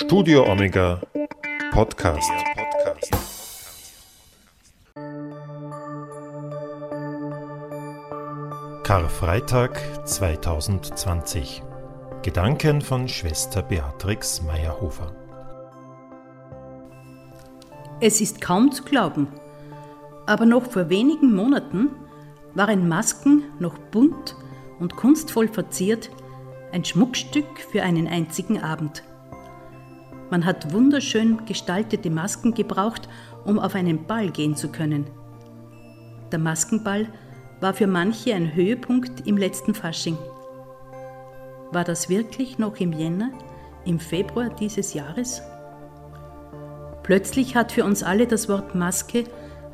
Studio Omega Podcast. Karfreitag 2020. Gedanken von Schwester Beatrix Meyerhofer. Es ist kaum zu glauben, aber noch vor wenigen Monaten waren Masken noch bunt und kunstvoll verziert, ein Schmuckstück für einen einzigen Abend. Man hat wunderschön gestaltete Masken gebraucht, um auf einen Ball gehen zu können. Der Maskenball war für manche ein Höhepunkt im letzten Fasching. War das wirklich noch im Jänner, im Februar dieses Jahres? Plötzlich hat für uns alle das Wort Maske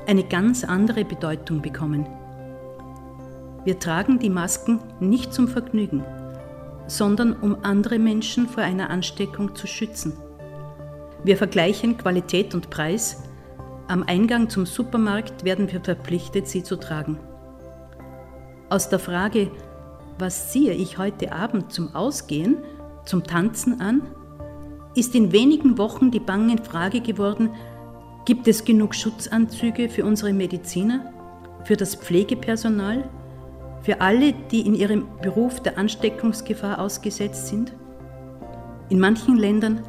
eine ganz andere Bedeutung bekommen. Wir tragen die Masken nicht zum Vergnügen, sondern um andere Menschen vor einer Ansteckung zu schützen. Wir vergleichen Qualität und Preis. Am Eingang zum Supermarkt werden wir verpflichtet, sie zu tragen. Aus der Frage, was ziehe ich heute Abend zum Ausgehen, zum Tanzen an, ist in wenigen Wochen die bange Frage geworden, gibt es genug Schutzanzüge für unsere Mediziner, für das Pflegepersonal, für alle, die in ihrem Beruf der Ansteckungsgefahr ausgesetzt sind? In manchen Ländern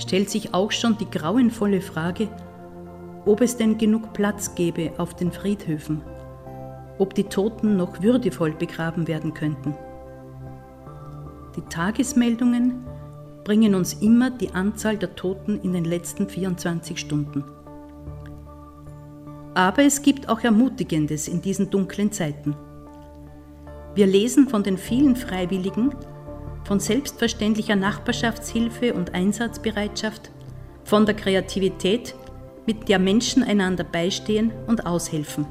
stellt sich auch schon die grauenvolle Frage, ob es denn genug Platz gäbe auf den Friedhöfen, ob die Toten noch würdevoll begraben werden könnten. Die Tagesmeldungen bringen uns immer die Anzahl der Toten in den letzten 24 Stunden. Aber es gibt auch Ermutigendes in diesen dunklen Zeiten. Wir lesen von den vielen Freiwilligen, von selbstverständlicher Nachbarschaftshilfe und Einsatzbereitschaft, von der Kreativität, mit der Menschen einander beistehen und aushelfen.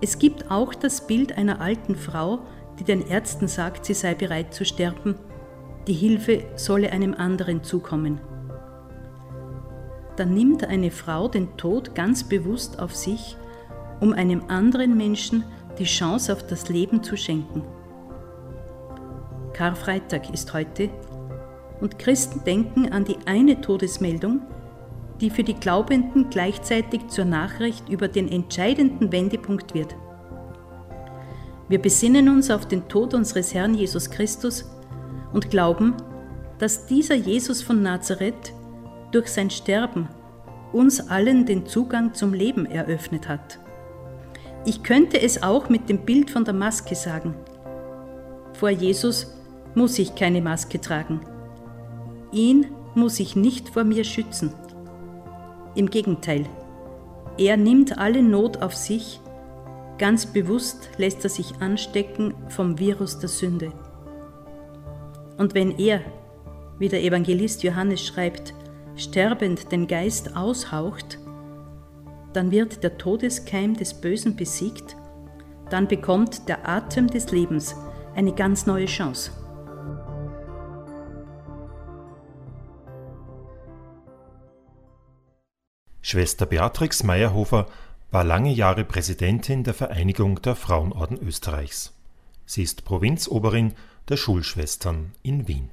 Es gibt auch das Bild einer alten Frau, die den Ärzten sagt, sie sei bereit zu sterben, die Hilfe solle einem anderen zukommen. Dann nimmt eine Frau den Tod ganz bewusst auf sich, um einem anderen Menschen die Chance auf das Leben zu schenken. Karfreitag ist heute und Christen denken an die eine Todesmeldung, die für die Glaubenden gleichzeitig zur Nachricht über den entscheidenden Wendepunkt wird. Wir besinnen uns auf den Tod unseres Herrn Jesus Christus und glauben, dass dieser Jesus von Nazareth durch sein Sterben uns allen den Zugang zum Leben eröffnet hat. Ich könnte es auch mit dem Bild von der Maske sagen. Vor Jesus muss ich keine Maske tragen. Ihn muss ich nicht vor mir schützen. Im Gegenteil, er nimmt alle Not auf sich, ganz bewusst lässt er sich anstecken vom Virus der Sünde. Und wenn er, wie der Evangelist Johannes schreibt, sterbend den Geist aushaucht, dann wird der Todeskeim des Bösen besiegt, dann bekommt der Atem des Lebens eine ganz neue Chance. Schwester Beatrix Meyerhofer war lange Jahre Präsidentin der Vereinigung der Frauenorden Österreichs. Sie ist Provinzoberin der Schulschwestern in Wien.